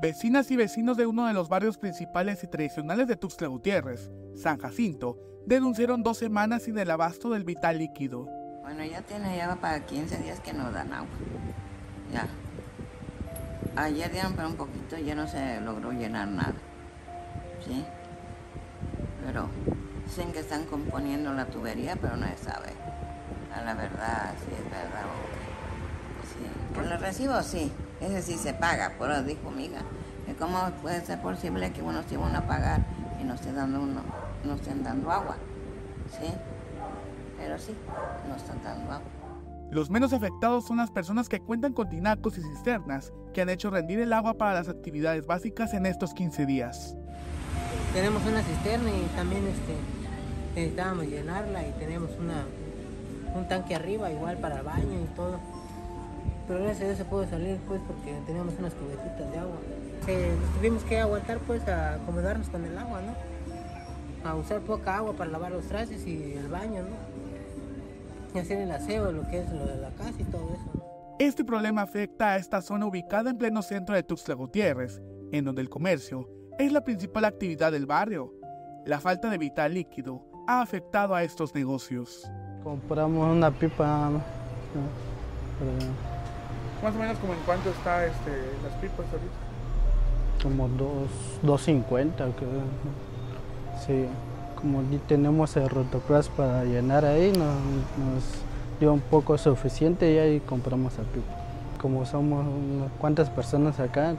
Vecinas y vecinos de uno de los barrios principales y tradicionales de Tuxtla Gutiérrez, San Jacinto, denunciaron dos semanas sin el abasto del vital líquido. Bueno, ya tiene ya para 15 días que no dan agua. Ya. Ayer dieron pero un poquito y ya no se logró llenar nada. ¿Sí? Pero dicen que están componiendo la tubería, pero no sabe. A la verdad, sí es verdad. Sí. Por los recibos sí, ese sí se paga, por eso dijo mi hija. ¿Cómo puede ser posible que uno se van a pagar y no estén dando uno, no estén dando agua? ¿Sí? Pero sí, no están dando agua. Los menos afectados son las personas que cuentan con tinacos y cisternas que han hecho rendir el agua para las actividades básicas en estos 15 días. Tenemos una cisterna y también este, necesitábamos llenarla y tenemos una, un tanque arriba igual para el baño y todo. Pero gracias a Dios se pudo salir pues porque teníamos unas cubetitas de agua. Eh, tuvimos que aguantar pues a acomodarnos con el agua, ¿no? A usar poca agua para lavar los trastes y el baño, ¿no? Y hacer el aseo, lo que es lo de la casa y todo eso. ¿no? Este problema afecta a esta zona ubicada en pleno centro de Tuxtla Gutiérrez, en donde el comercio es la principal actividad del barrio. La falta de vital líquido ha afectado a estos negocios. Compramos una pipa. ¿no? Pero Más o menos como en cuánto está este, las pipas ahorita. como dos, 2.50 creo. Sí, como tenemos el rotocross para llenar ahí, no- nos dio un poco suficiente y ahí compramos la pipa. Como somos unas cuantas personas acá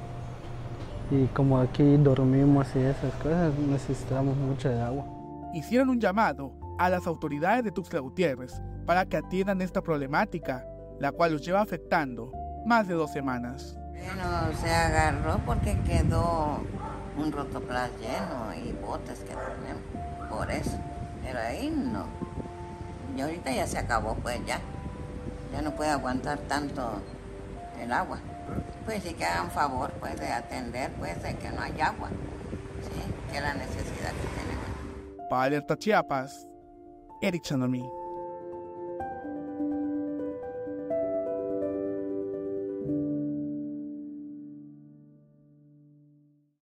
y como aquí dormimos y esas cosas, necesitamos mucho de agua. Hicieron un llamado a las autoridades de Tuxtla Gutiérrez para que atiendan esta problemática, la cual los lleva afectando más de dos semanas. Bueno, se agarró porque quedó un rotoplas lleno y botes que tenemos, por eso. Pero ahí no. Y ahorita ya se acabó, pues ya. Ya no puede aguantar tanto el agua. Pues sí que hagan favor, pues, de atender, pues, de que no hay agua. Sí, que es la necesidad que tenemos. Para Alerta Chiapas, Eric Chanomí.